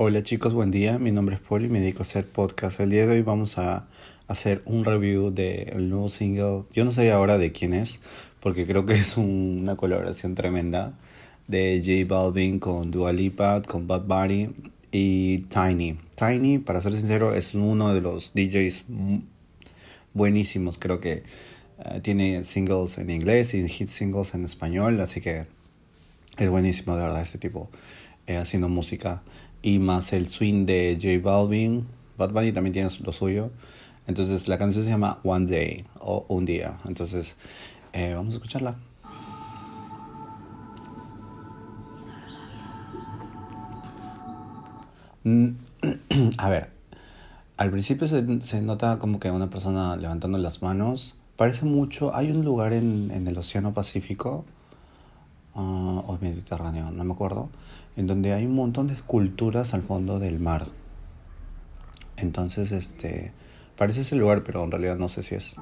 Hola chicos, buen día. Mi nombre es Paul y me dedico a hacer podcast. El día de hoy vamos a hacer un review del nuevo single. Yo no sé ahora de quién es, porque creo que es una colaboración tremenda de J Balvin con Dua Lipa, con Bad Bunny y Tiny. Tiny, para ser sincero, es uno de los DJs buenísimos. Creo que eh, tiene singles en inglés y hit singles en español, así que es buenísimo de verdad este tipo eh, haciendo música. Y más el swing de J Balvin. Bad Bunny también tiene lo suyo. Entonces la canción se llama One Day o Un Día. Entonces eh, vamos a escucharla. Mm, a ver, al principio se, se, nota como que una persona levantando las manos. Parece mucho. Hay un lugar en, en el Océano Pacífico uh, o Mediterráneo, no me acuerdo, en donde hay un montón de esculturas al fondo del mar. Entonces, este, parece ese lugar, pero en realidad no sé si es.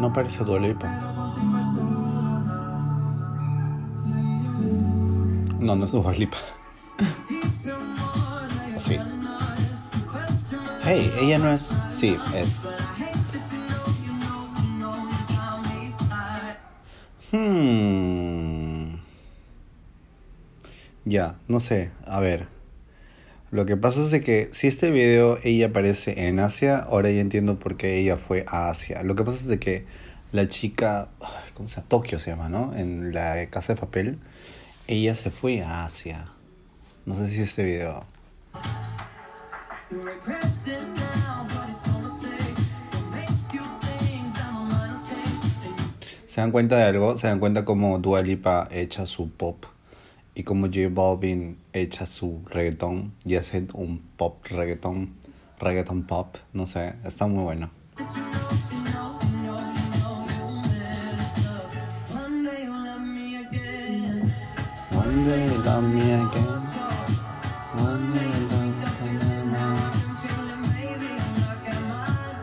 No parece Dualipa. No, no es Dua Lipa. ¿O sí? Hey, ella no es... Sí, es... Hmm. Ya, no sé. A ver. Lo que pasa es que si este video ella aparece en Asia, ahora ya entiendo por qué ella fue a Asia. Lo que pasa es de que la chica, ¿cómo se llama? Tokio se llama, ¿no? En la casa de papel ella se fue a Asia. No sé si este video. ¿Se dan cuenta de algo? ¿Se dan cuenta cómo Dua Lipa echa su pop? Y como J Balvin echa su reggaetón y hace un pop reggaetón, reggaetón pop, no sé, está muy bueno.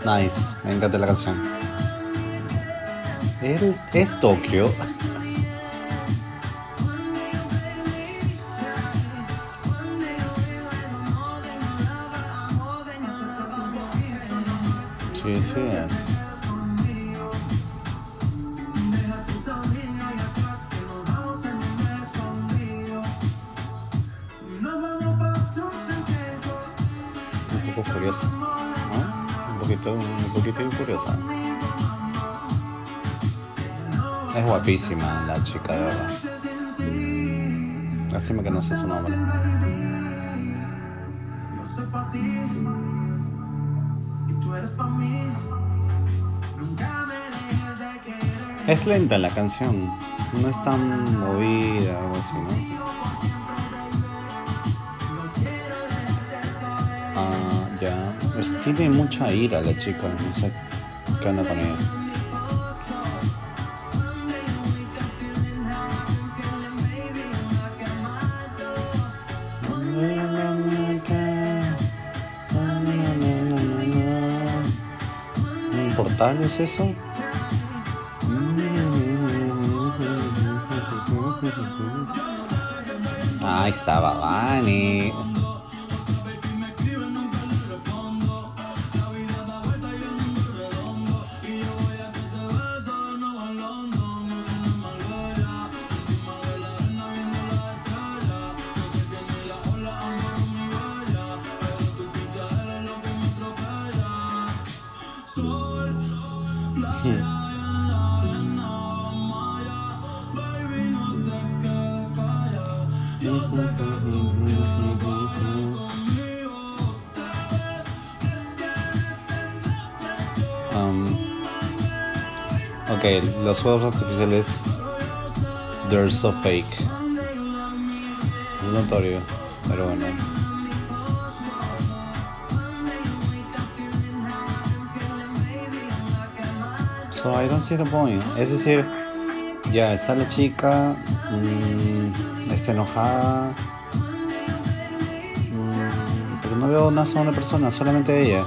Nice, me encanta la canción. ¿Es Tokio? Furiosa, ¿no? Un poquito, un poquito furiosa. Es guapísima la chica, de verdad. Lástima que no sé su nombre. Es lenta la canción, no es tan movida o así, ¿no? Pues tiene mucha ira la chica, no sé qué anda con ella. ¿Un portal es eso? Ahí estaba Vani. Ok, los juegos artificiales they're so fake. Es notorio, pero bueno. So I don't see the point. Es decir, ya está la chica, mmm, está enojada pero no veo una sola persona, solamente ella.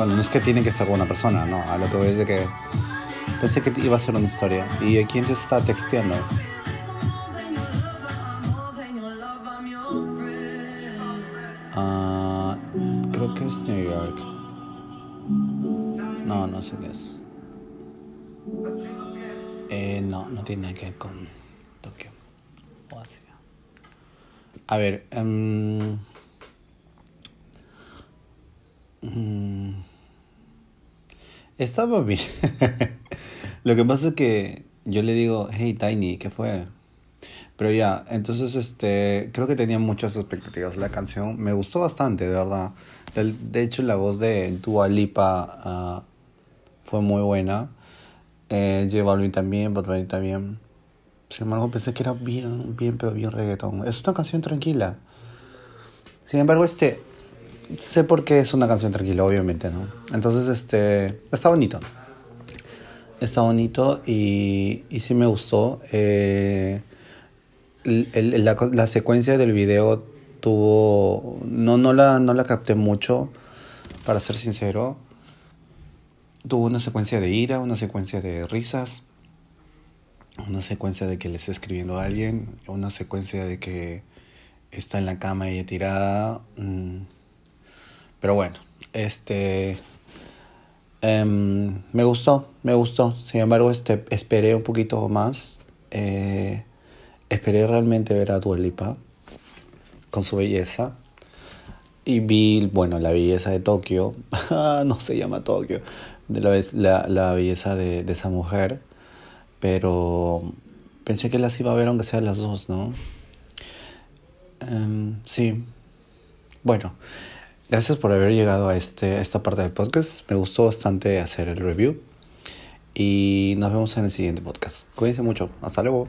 Bueno, no es que tiene que ser una persona, no, a lo que voy es de que pensé que iba a ser una historia. ¿Y a quién te está texteando? Ah, creo que es New York. No, no sé qué es. Eh, no, no tiene que ver con Tokio o Asia. A ver, um, estaba bien. Lo que pasa es que yo le digo, hey Tiny, ¿qué fue? Pero ya, entonces este, creo que tenía muchas expectativas. La canción me gustó bastante, de verdad. De, hecho, la voz de Dua Lipa uh, fue muy buena. Eh, J también, Bad también. Sin embargo, pensé que era bien, bien, pero bien reggaetón. Es una canción tranquila. Sin embargo, este, sé por qué es una canción tranquila, obviamente, ¿no? Entonces, este, está bonito. Está bonito y, y sí me gustó. Eh, la, secuencia del video tuvo. No, no, la, no la capté mucho, para ser sincero. Tuvo una secuencia de ira, una secuencia de risas, una secuencia de que le está escribiendo a alguien, una secuencia de que está en la cama y tirada. Mm. Pero bueno, este. Em, me gustó, me gustó. Sin embargo, este, esperé un poquito más. Eh, esperé realmente ver a Dualipa con su belleza. Y vi, bueno, la belleza de Tokio. no se llama Tokio. La, la, la belleza de, de, esa mujer. Pero pensé que las iba a ver aunque sean las dos, ¿no? Um, sí. Bueno, gracias por haber llegado a, este, esta parte del podcast. Me gustó bastante hacer el review. Y nos vemos en el siguiente podcast. Cuídense mucho. Hasta luego.